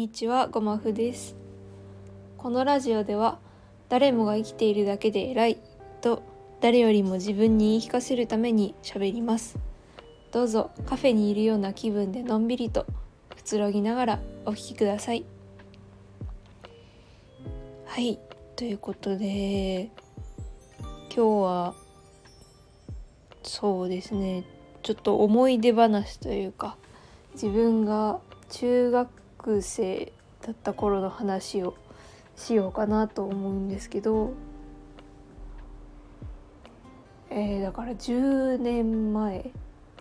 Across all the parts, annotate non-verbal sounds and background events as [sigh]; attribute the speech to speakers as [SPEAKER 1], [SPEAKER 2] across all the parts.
[SPEAKER 1] にちはごまふです。このラジオでは誰もが生きているだけで偉いと誰よりも自分に言い聞かせるために喋ります。どうぞカフェにいるような気分でのんびりとくつろぎながらお聞きください。はいということで今日はそうですねちょっと思い出話というか自分が中学生だった頃の話をしようかなと思うんですけど、えー、だから10年前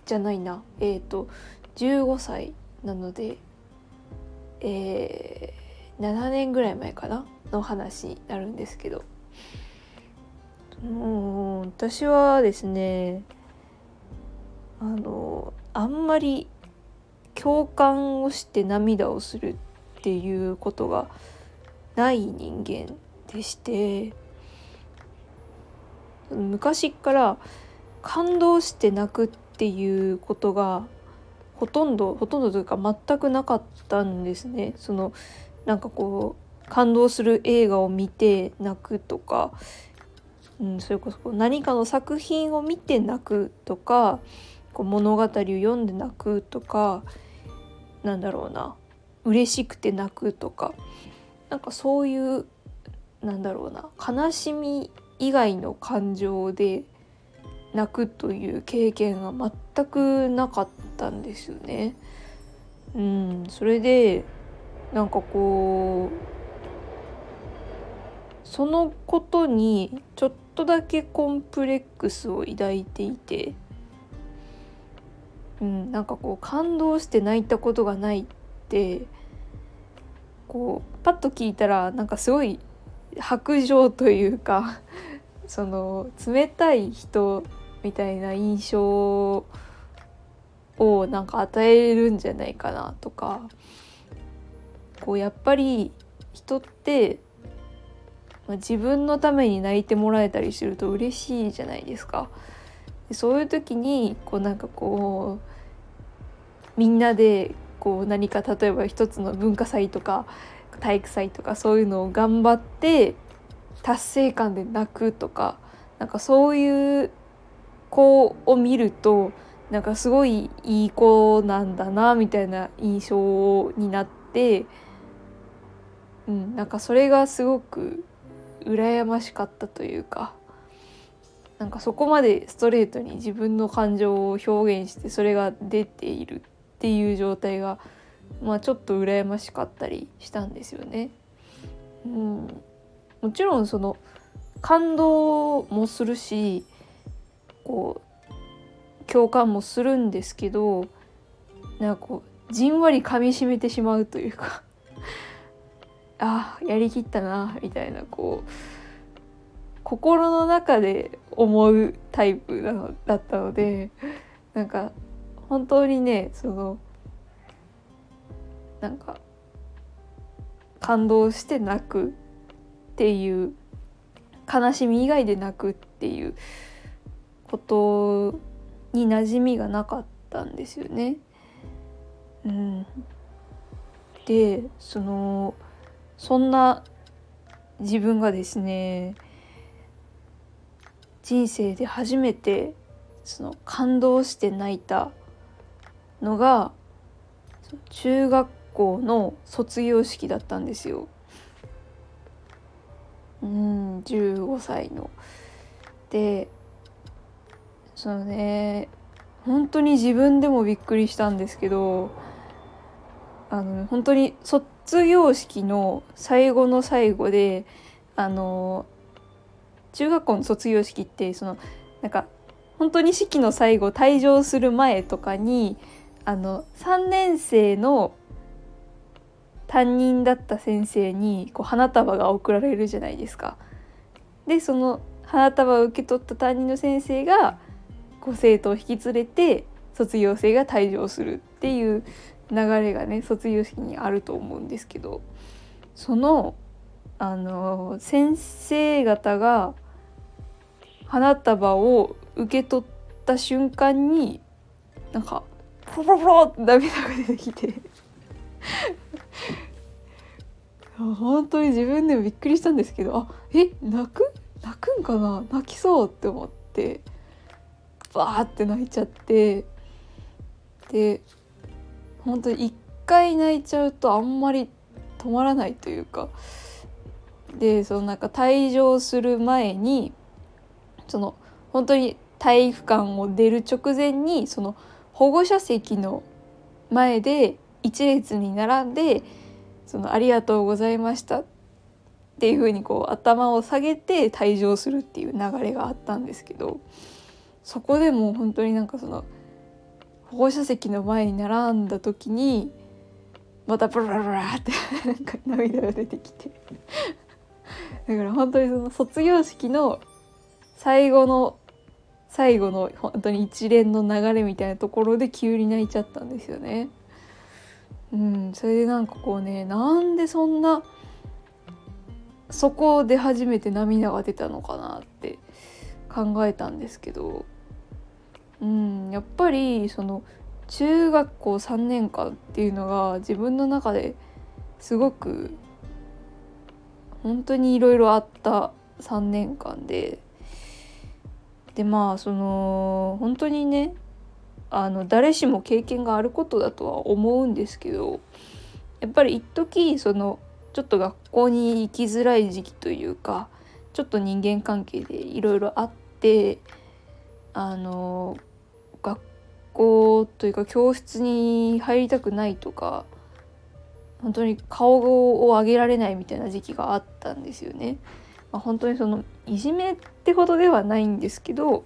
[SPEAKER 1] じゃないな。えっ、ー、と15歳なので、えー、7年ぐらい前かなの話になるんですけど。もう私はですねあのあんまり共感をして涙をするっていうことがない人間でして昔から感動して泣くっていうことがほとんどほとんどというか全くなかったんですね。そのなんかこう感動する映画を見て泣くとか、うん、それこそ何かの作品を見て泣くとかこう物語を読んで泣くとかなんだろうな。嬉しくて泣くとか。なんかそういうなんだろうな。悲しみ以外の感情で泣くという経験が全くなかったんですよね。うん、それでなんかこうそのことにちょっとだけコンプレックスを抱いていて。うん、なんかこう感動して泣いたことがないってこうパッと聞いたらなんかすごい白状というか [laughs] その冷たい人みたいな印象をなんか与えるんじゃないかなとかこうやっぱり人って、自分のために泣いてもらえたりすると嬉しいじゃないですか。そういう時にこうなんかこうみんなでこう何か例えば一つの文化祭とか体育祭とかそういうのを頑張って達成感で泣くとかなんかそういう子を見るとなんかすごいいい子なんだなみたいな印象になって、うん、なんかそれがすごく羨ましかったというか。なんかそこまでストレートに自分の感情を表現してそれが出ているっていう状態が、まあ、ちょっと羨ましかったりしたんですよね。うん、もちろんその感動もするしこう共感もするんですけどなんかこうじんわり噛みしめてしまうというか [laughs] ああやりきったなみたいなこう心の中で思うタイプなのだったのでなんか本当にねそのなんか感動して泣くっていう悲しみ以外で泣くっていうことに馴染みがなかったんですよね。うん、でそのそんな自分がですね人生で初めてその感動して泣いたのが中学校の卒業式だったんですよ。うん15歳の。でそのね本当に自分でもびっくりしたんですけどあの本当に卒業式の最後の最後であの中学校の卒業式ってそのなんか本当に式の最後退場する前とかにあの3年生の担任だった先生にこう花束が贈られるじゃないですか。でその花束を受け取った担任の先生がこう生徒を引き連れて卒業生が退場するっていう流れがね卒業式にあると思うんですけどそのあの先生方が花束を受け取った瞬間になんかポロポロって涙が出てきて。本当に自分でもびっくりしたんですけどあえ泣く？泣くんかな？泣きそうって思ってバーって泣いちゃって。で本当に一回泣いちゃうとあんまり止まらないというか。でそのなんか退場する前にその本当に体育館を出る直前にその保護者席の前で一列に並んでその「ありがとうございました」っていうふうにこう頭を下げて退場するっていう流れがあったんですけどそこでも本当になんかその保護者席の前に並んだ時にまたブラブラってなんか涙が出てきて。だから本当にその卒業式の最後の最後の本当に一連の流れみたいなところで急に泣いちゃったんですよね。うん、それでなんかこうねなんでそんなそこで初めて涙が出たのかなって考えたんですけど、うん、やっぱりその中学校3年間っていうのが自分の中ですごく本当にいろいろあった3年間で。でまあその本当にねあの誰しも経験があることだとは思うんですけどやっぱり一時そのちょっと学校に行きづらい時期というかちょっと人間関係でいろいろあってあの学校というか教室に入りたくないとか本当に顔を上げられないみたいな時期があったんですよね。まあ、本当にそのいじめってほどではないんですけど、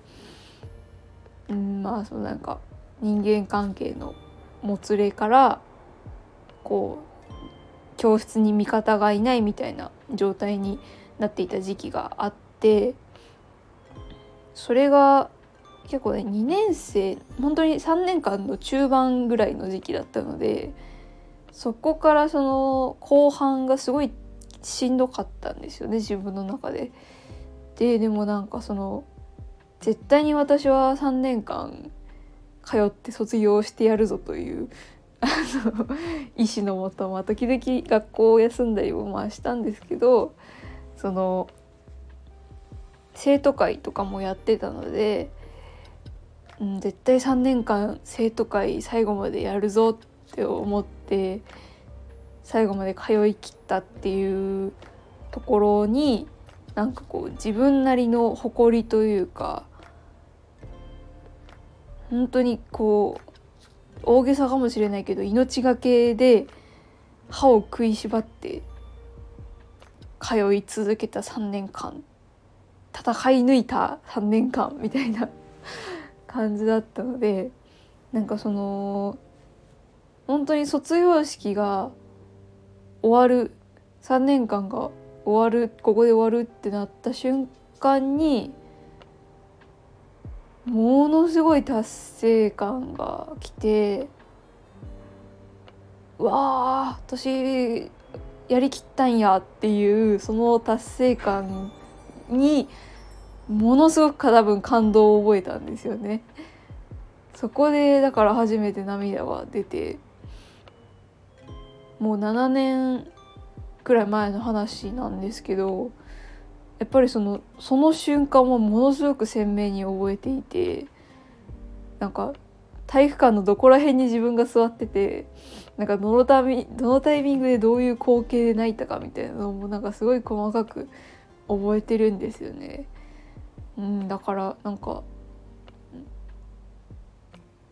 [SPEAKER 1] うん、まあそのなんか人間関係のもつれからこう教室に味方がいないみたいな状態になっていた時期があってそれが結構ね2年生本当に3年間の中盤ぐらいの時期だったのでそこからその後半がすごいしんどかったんですよね自分の中で。ででもなんかその絶対に私は3年間通って卒業してやるぞというあの意思のもと、まあ、時々学校を休んだりもまあしたんですけどその生徒会とかもやってたので、うん、絶対3年間生徒会最後までやるぞってって思って最後まで通い切ったっていうところになんかこう自分なりの誇りというか本当にこう大げさかもしれないけど命がけで歯を食いしばって通い続けた3年間戦い抜いた3年間みたいな [laughs] 感じだったのでなんかその本当に卒業式が終わる3年間が終わるここで終わるってなった瞬間にものすごい達成感が来てわあ私やりきったんやっていうその達成感にものすごく多分感動を覚えたんですよね。そこでだから初めて涙が出てもう7年くらい前の話なんですけどやっぱりそのその瞬間もものすごく鮮明に覚えていてなんか体育館のどこら辺に自分が座っててなんかどのタイどのタイミングでどういう光景で泣いたかみたいなのもなんかすごい細かく覚えてるんですよね。うん、だからなんか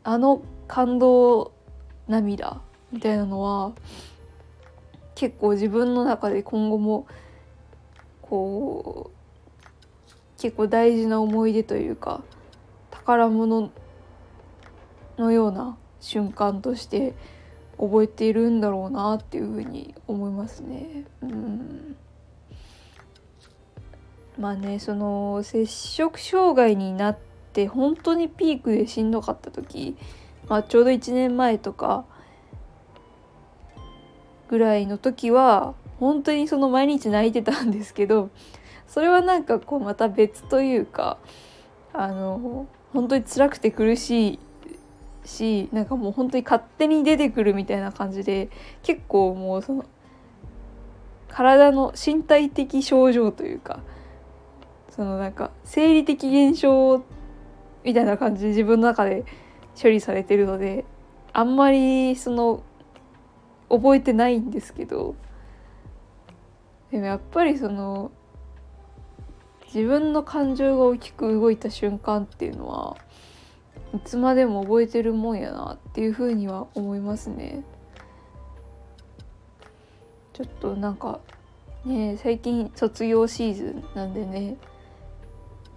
[SPEAKER 1] あの感動涙みたいなのは結構自分の中で今後もこう結構大事な思い出というか宝物のような瞬間として覚えているんだろうなっていうふうに思いますね。うんまあねその摂食障害になって本当にピークでしんどかった時、まあ、ちょうど1年前とかぐらいの時は本当にその毎日泣いてたんですけどそれはなんかこうまた別というかあの本当に辛くて苦しいしなんかもう本当に勝手に出てくるみたいな感じで結構もうその体の身体的症状というかそのなんか生理的現象みたいな感じで自分の中で処理されてるのであんまりその覚えてないんですけどでもやっぱりその自分の感情が大きく動いた瞬間っていうのはいつまでも覚えてるもんやなっていうふうには思いますね。ちょっとなんかね最近卒業シーズンなんでね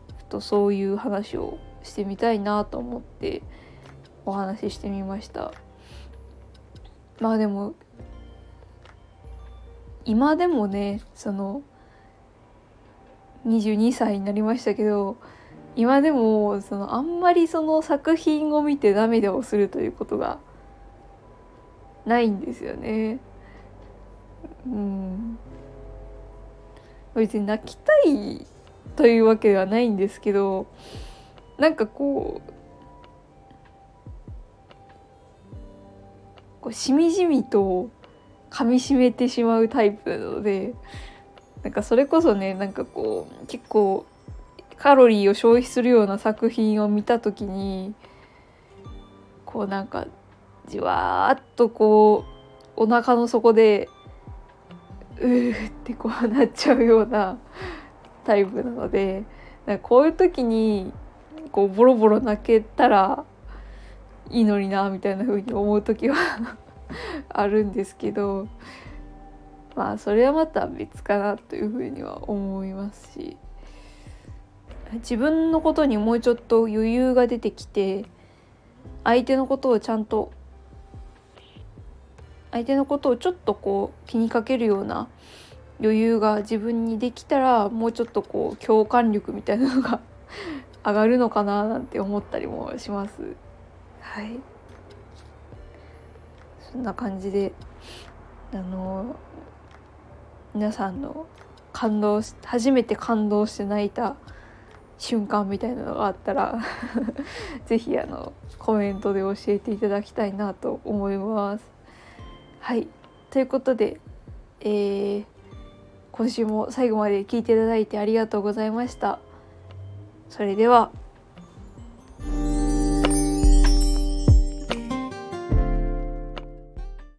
[SPEAKER 1] ちょっとそういう話をしてみたいなと思ってお話ししてみましたまあでも今でもねその22歳になりましたけど今でもそのあんまりその作品を見て涙をするということがないんですよね。うん別に泣きたいというわけではないんですけどなんかこうこうしみじみと噛みしめてしまうタイプなのでなんかそれこそねなんかこう結構カロリーを消費するような作品を見た時にこうなんかじわーっとこうお腹の底でうーってこうなっちゃうようなタイプなのでこういう時にこうボロボロ泣けたらいいのになみたいな風に思う時は [laughs] あるんですけどまあそれはまた別かなというふうには思いますし自分のことにもうちょっと余裕が出てきて相手のことをちゃんと相手のことをちょっとこう気にかけるような余裕が自分にできたらもうちょっとこう共感力みたいなのが [laughs] 上がるのかななんて思ったりもします。はいそんな感じであの皆さんの感動し初めて感動して泣いた瞬間みたいなのがあったら [laughs] 是非あのコメントで教えていただきたいなと思います。はいということで、えー、今週も最後まで聞いていただいてありがとうございました。それでは